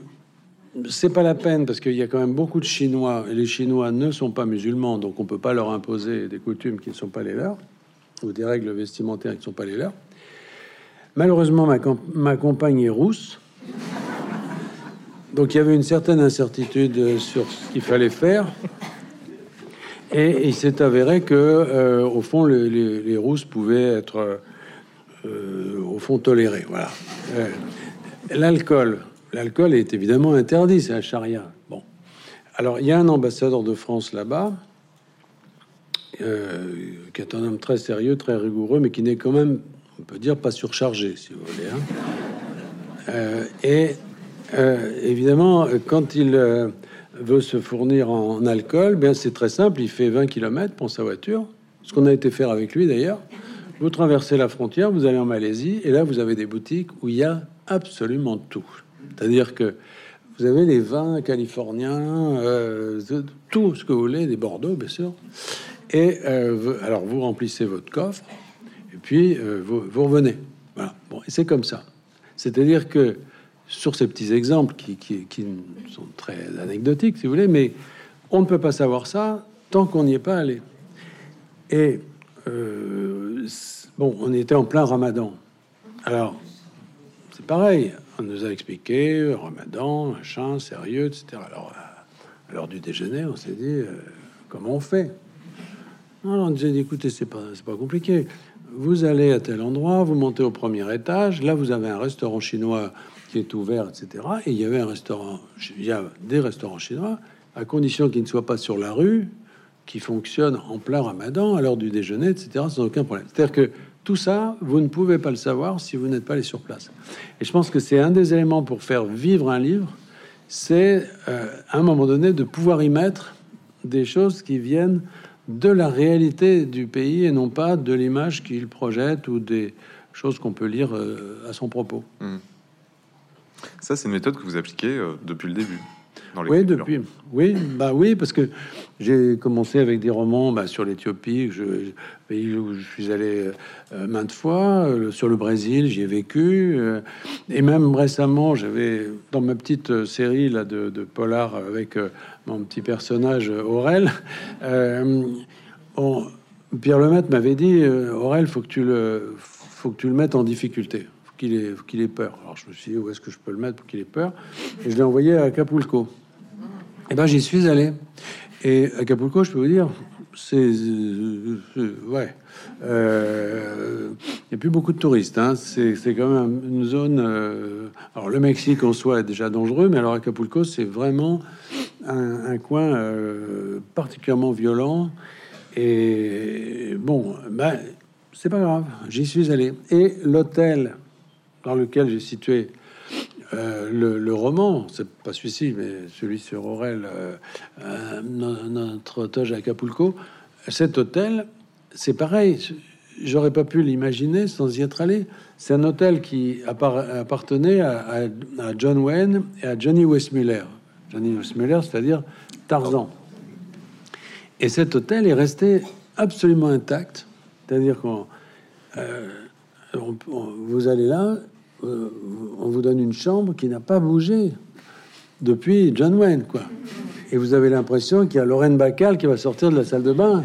c'est pas la peine parce qu'il y a quand même beaucoup de Chinois et les Chinois ne sont pas musulmans, donc on peut pas leur imposer des coutumes qui ne sont pas les leurs ou des règles vestimentaires qui ne sont pas les leurs. Malheureusement, ma, ma compagne est rousse, donc il y avait une certaine incertitude sur ce qu'il fallait faire. Et il s'est avéré que, euh, au fond, les, rousses pouvaient être, euh, au fond, tolérées. Voilà. L'alcool, L'alcool est évidemment interdit, c'est un charia. Bon. Alors, il y a un ambassadeur de France là-bas, euh, qui est un homme très sérieux, très rigoureux, mais qui n'est quand même, on peut dire, pas surchargé, si vous voulez. Hein. Euh, et euh, évidemment, quand il veut se fournir en alcool, bien c'est très simple, il fait 20 km pour sa voiture, ce qu'on a été faire avec lui d'ailleurs. Vous traversez la frontière, vous allez en Malaisie, et là vous avez des boutiques où il y a absolument tout. C'est-à-dire que vous avez les vins californiens, euh, tout ce que vous voulez, des Bordeaux, bien sûr. Et euh, alors, vous remplissez votre coffre, et puis euh, vous, revenez. Voilà. Bon, c'est comme ça. C'est-à-dire que sur ces petits exemples qui, qui, sont très anecdotiques, si vous voulez, mais on ne peut pas savoir ça tant qu'on n'y est pas allé. Et bon, on était en plein ramadan. Alors, pareil. On nous a expliqué Ramadan, machin, sérieux, etc. Alors, à l'heure du déjeuner, on s'est dit euh, comment on fait? Alors, on nous a dit écoutez, c'est pas, pas compliqué. Vous allez à tel endroit, vous montez au premier étage. Là, vous avez un restaurant chinois qui est ouvert, etc. Et il y avait un restaurant, il y a des restaurants chinois, à condition qu'ils ne soient pas sur la rue, qui fonctionnent en plein ramadan, à l'heure du déjeuner, etc., sans aucun problème. C'est-à-dire que tout ça, vous ne pouvez pas le savoir si vous n'êtes pas allé sur place. Et je pense que c'est un des éléments pour faire vivre un livre, c'est euh, à un moment donné de pouvoir y mettre des choses qui viennent de la réalité du pays et non pas de l'image qu'il projette ou des choses qu'on peut lire euh, à son propos. Hmm. Ça, c'est une méthode que vous appliquez euh, depuis le début oui, depuis. Oui, bah oui, parce que j'ai commencé avec des romans bah, sur l'Éthiopie, je, pays où je suis allé euh, maintes fois, euh, sur le Brésil, j'y ai vécu, euh, et même récemment, j'avais dans ma petite série là de, de polar avec mon petit personnage Aurel. Bon, Pierre Lemaitre m'avait dit, Aurel, faut que tu le, faut que tu le mettes en difficulté qu'il ait, qu'il ait peur. Alors je me suis dit, où est-ce que je peux le mettre pour qu'il ait peur? Et je l'ai envoyé à Acapulco. Et ben j'y suis allé. Et Acapulco, je peux vous dire, c'est euh, ouais, euh, il n'y a plus beaucoup de touristes. Hein. C'est, quand même une zone. Euh, alors le Mexique en soi est déjà dangereux, mais alors Acapulco, c'est vraiment un, coin particulièrement violent. Et bon, ben c'est pas grave, j'y suis allé. Et l'hôtel dans lequel j'ai situé euh, le, roman, c'est pas celui-ci, mais celui sur Aurel, euh, euh, notre otage à Acapulco. Cet hôtel, c'est pareil. J'aurais pas pu l'imaginer sans y être allé. C'est un hôtel qui appartenait à, John Wayne et à Johnny Westmuller. Johnny Westmuller, c'est-à-dire Tarzan. Et cet hôtel est resté absolument intact. C'est-à-dire qu'on vous allez là, euh, on vous donne une chambre qui n'a pas bougé depuis John Wayne, quoi. Et vous avez l'impression qu'il y a Lorraine Bacal qui va sortir de la salle de bain.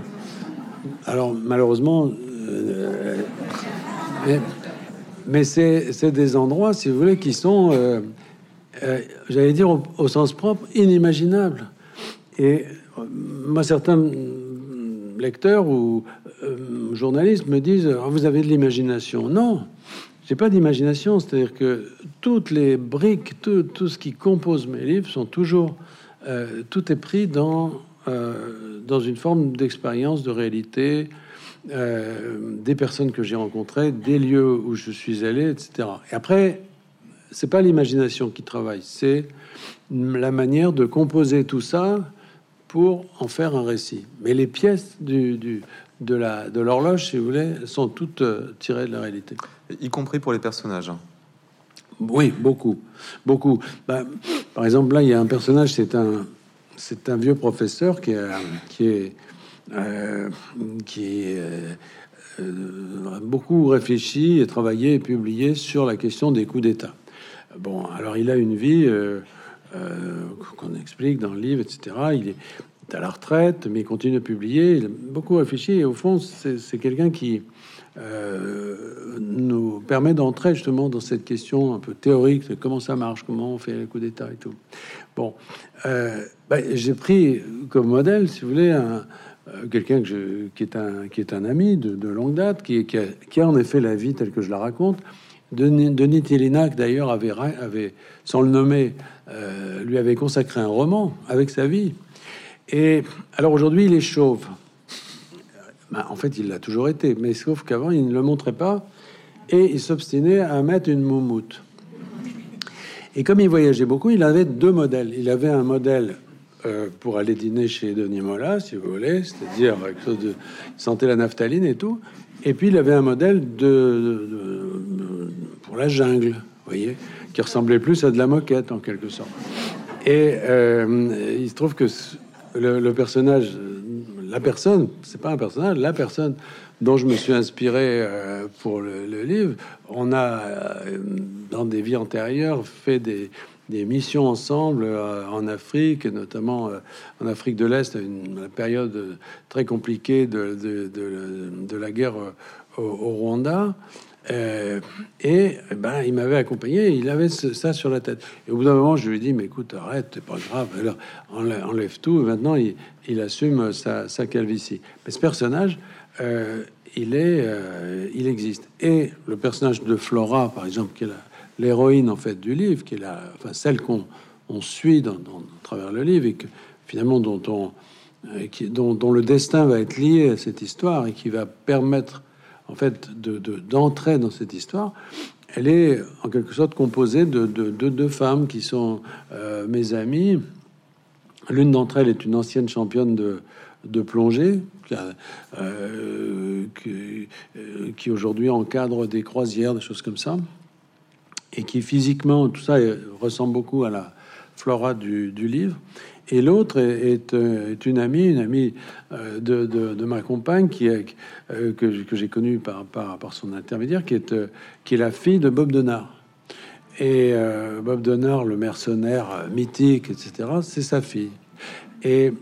Alors malheureusement, euh, mais c'est des endroits, si vous voulez, qui sont, euh, j'allais dire au, sens propre, inimaginables. Et moi, certains lecteurs ou journalistes me disent ah, Vous avez de l'imagination. Non, j'ai pas d'imagination. C'est-à-dire que toutes les briques, tout, tout, ce qui compose mes livres sont toujours. tout est pris dans, dans une forme d'expérience, de réalité, euh, des personnes que j'ai rencontrées, des lieux où je suis allé, etc. Et après, c'est pas l'imagination qui travaille, c'est la manière de composer tout ça pour en faire un récit. Mais les pièces du, du de l'horloge, si vous voulez, sont toutes euh, tirées de la réalité, y compris pour les personnages. Hein. Oui, beaucoup, beaucoup. Bah, par exemple, là, il y a un personnage, c'est un c'est un vieux professeur qui, a, qui est euh, qui euh, euh, a beaucoup réfléchi et travaillé et publié sur la question des coups d'État. Bon, alors il a une vie qu'on explique dans le livre, etc. Il est à la retraite, mais il continue de publier. Il a beaucoup réfléchi et au fond, c'est quelqu'un qui nous permet d'entrer justement dans cette question un peu théorique de comment ça marche, comment on fait les coups d'État et tout. Bon, bah, j'ai pris comme modèle, si vous voulez, euh, quelqu'un qui est un qui est un ami de, longue date, qui, qui, a, en effet la vie telle que je la raconte. Denis, Denis d'ailleurs, avait, avait, sans le nommer, euh, lui avait consacré un roman avec sa vie. Et alors aujourd'hui, il est chauve. Ben, en fait, il l'a toujours été, mais sauf qu'avant, il ne le montrait pas et il s'obstinait à mettre une moumoute. Et comme il voyageait beaucoup, il avait deux modèles. Il avait un modèle euh, pour aller dîner chez Denis Mola, si vous voulez, c'est-à-dire quelque chose de sentait la naphtaline et tout. Et puis il avait un modèle de, pour la jungle, voyez, qui ressemblait plus à de la moquette en quelque sorte. Et euh, il se trouve que le, personnage, la personne, c'est pas un personnage, la personne dont je me suis inspiré euh, pour le, livre, on a dans des vies antérieures fait des missions ensemble euh, en Afrique, notamment euh, en Afrique de l'Est, une, période très compliquée de, la guerre euh, au, Rwanda. Et eh ben, il m'avait accompagné, il avait ça sur la tête. Et au bout d'un moment, je lui ai dit, mais écoute, arrête, c'est pas grave, alors enlève, tout. Et maintenant, il, assume sa, sa, calvitie. Mais ce personnage, il, est, il existe. Et le personnage de Flora, par exemple, qui est l'héroïne en fait du livre, qui est la, enfin, celle qu'on on suit dans, dans, travers le livre et que finalement dont, on, euh, qui, dont, dont, le destin va être lié à cette histoire et qui va permettre en fait de, d'entrer dans cette histoire. Elle est en quelque sorte composée de deux femmes qui sont euh, mes amies. L'une d'entre elles est une ancienne championne de, plongée euh, qui, qui aujourd'hui encadre des croisières, des choses comme ça et qui physiquement, tout ça ressemble beaucoup à la flora du, livre. Et l'autre est, est, une amie, une amie euh, de, de, ma compagne qui est, euh, que, que j'ai connue par, par, par, son intermédiaire, qui est, euh, qui est la fille de Bob Denard. Et Bob Denard, le mercenaire mythique, etc., c'est sa fille. Et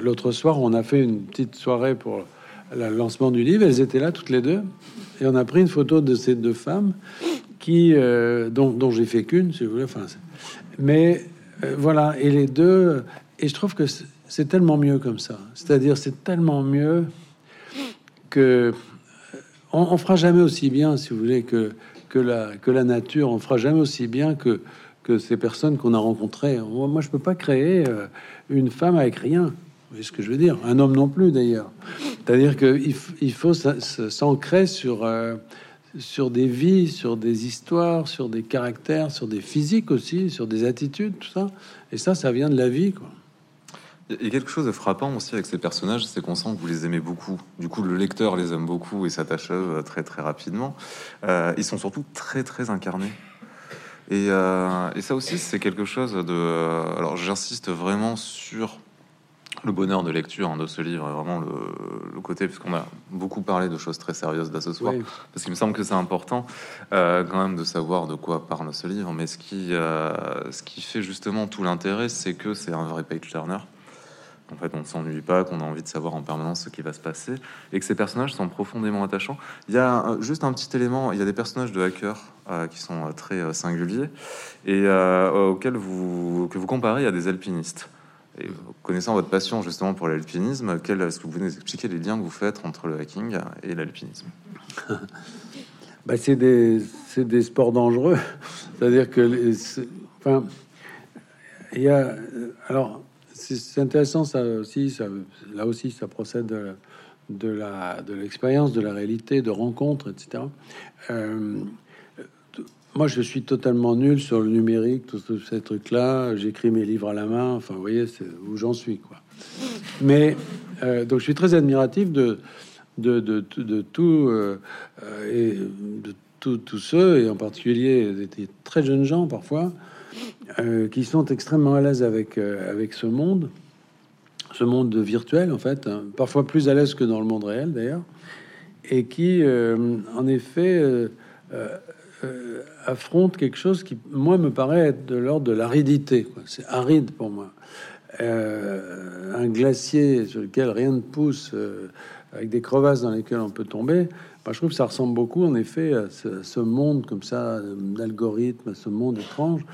l'autre soir, on a fait une petite soirée pour le lancement du livre. Elles étaient là toutes les deux. Et on a pris une photo de ces deux femmes qui, euh, dont, j'ai fait qu'une, si vous voulez. Enfin, mais euh, voilà, et les deux, et je trouve que c'est tellement mieux comme ça. C'est-à-dire, c'est tellement mieux que euh, on, fera jamais aussi bien, si vous voulez, que que la que la nature. On fera jamais aussi bien que que ces personnes qu'on a rencontrées. Moi, je peux pas créer une femme avec rien. Vous voyez ce que je veux dire? Un homme non plus, d'ailleurs. C'est-à-dire qu'il il faut s'ancrer sur sur des vies, sur des histoires, sur des caractères, sur des physiques aussi, sur des attitudes, tout ça. Et ça, ça vient de la vie, quoi. Il y a quelque chose de frappant aussi avec ces personnages, c'est qu'on sent que vous les aimez beaucoup. Du coup, le lecteur les aime beaucoup et s'attache euh, très très rapidement. Euh, ils sont surtout très très incarnés. Et, euh, et ça aussi, c'est quelque chose de. Alors, j'insiste vraiment sur le bonheur de lecture hein, de ce livre est vraiment le, côté, puisqu'on a beaucoup parlé de choses très sérieuses là ce soir, parce qu'il me semble que c'est important euh, quand même de savoir de quoi parle ce livre. Mais ce qui, euh, ce qui fait justement tout l'intérêt, c'est que c'est un vrai page turner. En fait, on ne s'ennuie pas, qu'on a envie de savoir en permanence ce qui va se passer, et que ces personnages sont profondément attachants. Il y a juste un petit élément, il y a des personnages de hackers qui sont très singuliers, et auxquels vous, que vous comparez à des alpinistes. Connaissant votre passion justement pour l'alpinisme, est-ce que vous pouvez expliquer les liens que vous faites entre le hacking et l'alpinisme? Bah, C'est des, des, sports dangereux. C'est-à-dire que, enfin, il y a, alors, c'est intéressant ça aussi, ça, là aussi, ça procède de, de l'expérience, de la réalité, de rencontres, etc. moi, je suis totalement nul sur le numérique, tous ces trucs-là. J'écris mes livres à la main. Enfin, vous voyez, où j'en suis, quoi. Mais euh, donc, je suis très admiratif de de, de, de, tout euh, et de tous ceux, et en particulier des très jeunes gens parfois, euh, qui sont extrêmement à l'aise avec avec ce monde, ce monde virtuel en fait, hein. parfois plus à l'aise que dans le monde réel d'ailleurs, et qui, en effet euh, affronte quelque chose qui, moi, me paraît être de l'ordre de l'aridité. C'est aride pour moi. Euh, un glacier sur lequel rien ne pousse, euh, avec des crevasses dans lesquelles on peut tomber. Bah, je trouve que ça ressemble beaucoup, en effet, à ce, monde comme ça, d'algorithme, à ce monde étrange.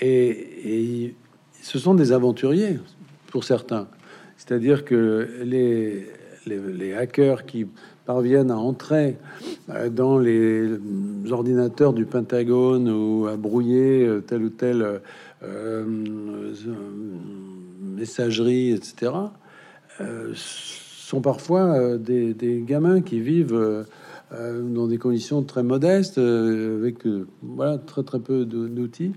Et, ce sont des aventuriers, pour certains. C'est-à-dire que les hackers qui parviennent à entrer euh, dans les ordinateurs du Pentagone ou à brouiller euh, telle ou telle euh, messagerie, etc., sont parfois des, gamins qui vivent dans des conditions très modestes, avec voilà, très très peu d'outils.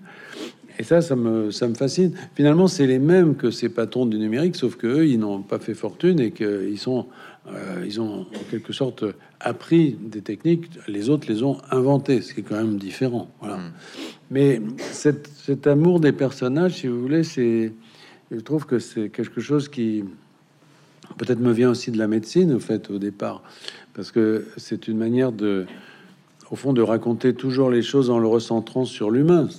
Et ça, ça me, ça me fascine. Finalement, c'est les mêmes que ces patrons du numérique, sauf que eux, ils n'ont pas fait fortune et qu'ils sont euh, ils ont en quelque sorte appris des techniques, les autres les ont inventées, ce qui est quand même différent. Voilà. Mm. Mais cet amour des personnages, si vous voulez, c'est, je trouve que c'est quelque chose qui peut-être me vient aussi de la médecine, au fait, au départ, parce que c'est une manière de, au fond, de raconter toujours les choses en le recentrant sur l'humain.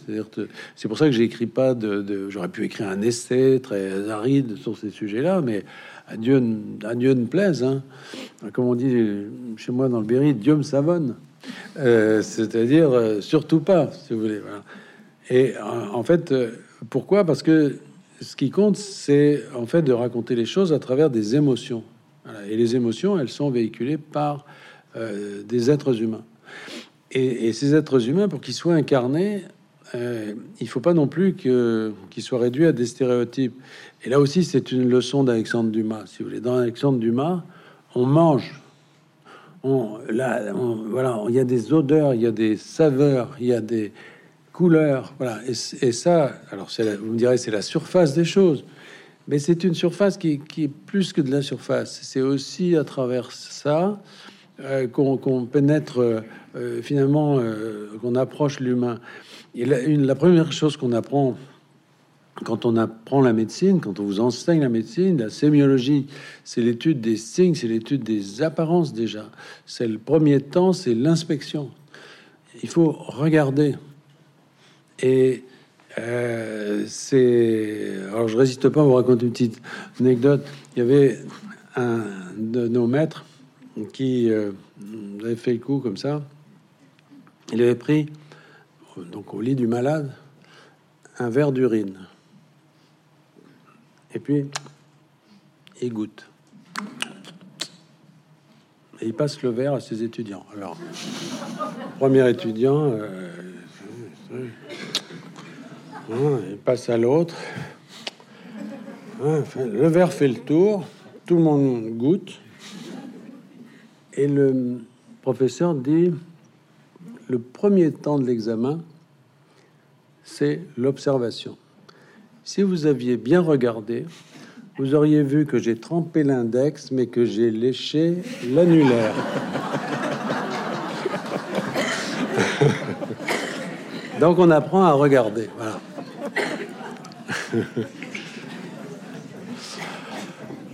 C'est pour ça que j'écris pas de, de j'aurais pu écrire un essai très aride sur ces sujets-là, mais à Dieu, ne plaise. Hein. Comme on dit chez moi dans le Berry, Dieu me savonne. Euh, c'est-à-dire, euh, surtout pas, si vous voulez. Et en, fait, euh, pourquoi? Parce que ce qui compte, c'est en fait de raconter les choses à travers des émotions. Et les émotions, elles sont véhiculées par des êtres humains. Et, ces êtres humains, pour qu'ils soient incarnés, il faut pas non plus qu'ils soient réduits à des stéréotypes. Et là aussi, c'est une leçon d'Alexandre Dumas, si vous voulez. Dans Alexandre Dumas, on mange. On, là, voilà, il y a des odeurs, il y a des saveurs, il y a des couleurs, voilà. Et, ça, alors vous me direz, c'est la surface des choses, mais c'est une surface qui, est plus que de la surface. C'est aussi à travers ça euh, qu'on pénètre euh, finalement, euh, qu'on approche l'humain. Et la, une, la première chose qu'on apprend quand on apprend la médecine, quand on vous enseigne la médecine, la sémiologie, c'est l'étude des signes, c'est l'étude des apparences déjà. C'est le premier temps, c'est l'inspection. Il faut regarder. Et euh, c'est. Alors, je résiste pas à vous raconter une petite anecdote. Il y avait un de nos maîtres qui euh, avait fait le coup comme ça. Il avait pris, donc au lit du malade, un verre d'urine. Et puis, il goûte. Et il passe le verre à ses étudiants. Alors, premier étudiant, euh, hein, il passe à l'autre. Hein, le verre fait le tour, tout le monde goûte. Et le professeur dit, le premier temps de l'examen, c'est l'observation. Si vous aviez bien regardé, vous auriez vu que j'ai trempé l'index, mais que j'ai léché l'annulaire. Donc on apprend à regarder. Voilà.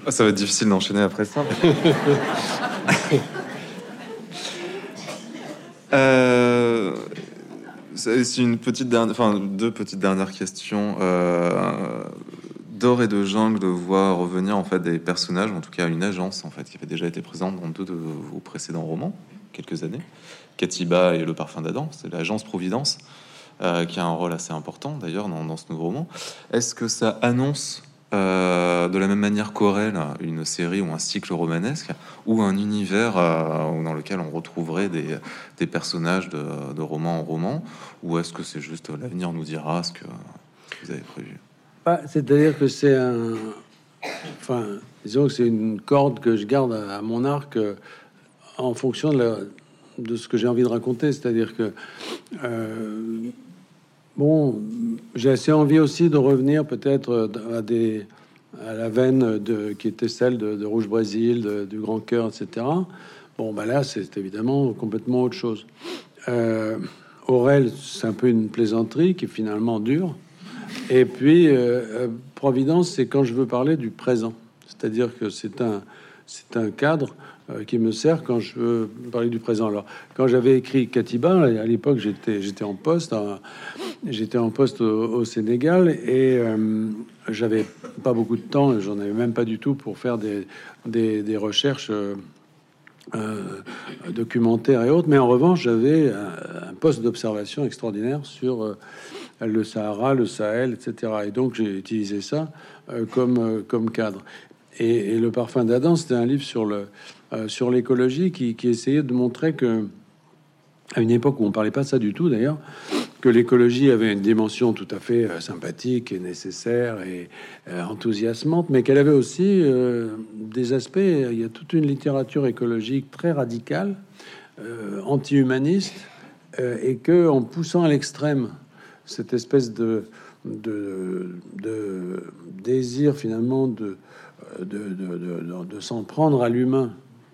Ah, ça va être difficile d'enchaîner après ça. C'est une petite dernière, enfin deux petites dernières questions. Euh, d'or et de jungle voit revenir en fait des personnages, en tout cas une agence en fait qui avait déjà été présente dans deux de vos précédents romans, quelques années. Katiba et le parfum d'Adam, c'est l'agence Providence euh, qui a un rôle assez important d'ailleurs dans, ce nouveau roman. Est-ce que ça annonce euh, de la même manière qu'Aurel, une série ou un cycle romanesque, ou un univers euh, dans lequel on retrouverait des, personnages de, roman en roman, ou est-ce que c'est juste l'avenir nous dira ce que vous avez prévu? Bah, C'est-à-dire que c'est un. Enfin, disons que c'est une corde que je garde à, mon arc euh, en fonction de, de ce que j'ai envie de raconter. C'est-à-dire que. Bon, j'ai assez envie aussi de revenir peut-être à des à la veine qui était celle de, Rouge Brésil, du Grand Cœur, etc. Bon, bah là, c'est évidemment complètement autre chose. Euh, Aurel, c'est un peu une plaisanterie qui finalement dure. Et puis, euh, euh, Providence, c'est quand je veux parler du présent. C'est-à-dire que c'est un, c'est un cadre euh, qui me sert quand je veux parler du présent. Alors, quand j'avais écrit Katiba, à l'époque, j'étais, j'étais en poste, j'étais en poste au, Sénégal et euh, j'avais pas beaucoup de temps, j'en avais même pas du tout pour faire des, des, recherches euh, documentaires et autres. Mais en revanche, j'avais un, poste d'observation extraordinaire sur le Sahara, le Sahel, etc. Et donc, j'ai utilisé ça comme, comme cadre. Et, le parfum d'Adam, c'était un livre sur le euh, sur l'écologie qui, essayait de montrer que, à une époque où on parlait pas ça du tout d'ailleurs, que l'écologie avait une dimension tout à fait euh, sympathique et nécessaire et euh, enthousiasmante, mais qu'elle avait aussi des aspects. Il y a toute une littérature écologique très radicale, anti-humaniste, et que en poussant à l'extrême cette espèce de, de désir finalement de, de, s'en prendre à l'humain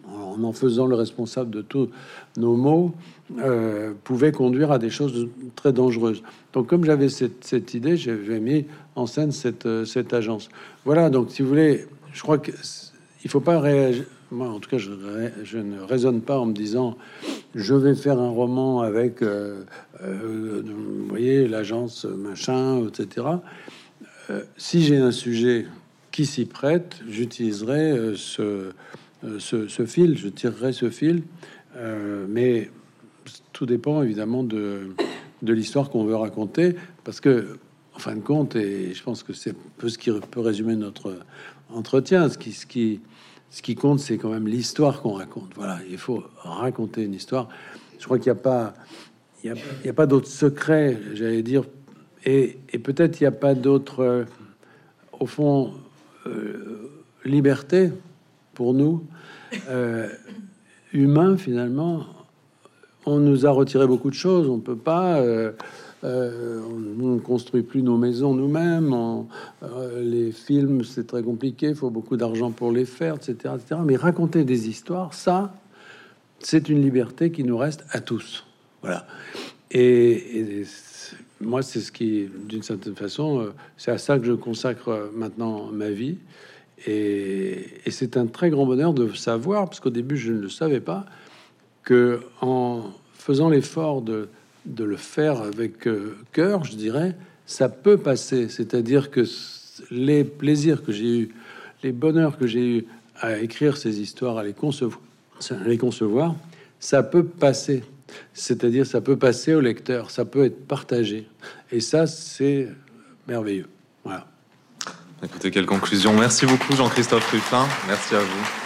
en en faisant le responsable de tous nos maux, euh, pouvait conduire à des choses très dangereuses. Donc, comme j'avais cette, idée, j'ai mis en scène cette, euh, cette, agence. Voilà, donc si vous voulez, je crois qu'il ne faut pas réagir. Moi, en tout cas, je, je, ne raisonne pas en me disant je vais faire un roman avec, euh, voyez, l'agence machin, etc. si j'ai un sujet qui s'y prête, j'utiliserai ce euh, ce, fil, je tirerai ce fil, euh, mais tout dépend évidemment de, l'histoire qu'on veut raconter, parce que, en fin de compte, et je pense que c'est peu ce qui peut résumer notre entretien, ce qui, compte, c'est quand même l'histoire qu'on raconte. Voilà, il faut raconter une histoire. Je crois qu'il n'y a pas, il y d'autres secrets, j'allais dire, et, peut-être il n'y a pas d'autres, euh, au fond, liberté pour nous, euh, humains, finalement, on nous a retiré beaucoup de choses. On peut pas. Euh, euh, on ne construit plus nos maisons nous-mêmes. les films, c'est très compliqué. Il faut beaucoup d'argent pour les faire, etc., etc. Mais raconter des histoires, ça, c'est une liberté qui nous reste à tous. Voilà. Et, et moi, c'est ce qui, d'une certaine façon, c'est à ça que je consacre maintenant ma vie. Et, c'est un très grand bonheur de savoir, parce qu'au début je ne le savais pas, que en faisant l'effort de, de, le faire avec euh, cœur, je dirais, ça peut passer. C'est-à-dire que les plaisirs que j'ai eu, les bonheurs que j'ai eu à écrire ces histoires, à les concevoir, ça peut passer. C'est-à-dire, ça peut passer au lecteur, ça peut être partagé. Et ça, c'est merveilleux. Voilà. Écoutez, quelle conclusion. Merci beaucoup Jean-Christophe Ruffin. Merci à vous.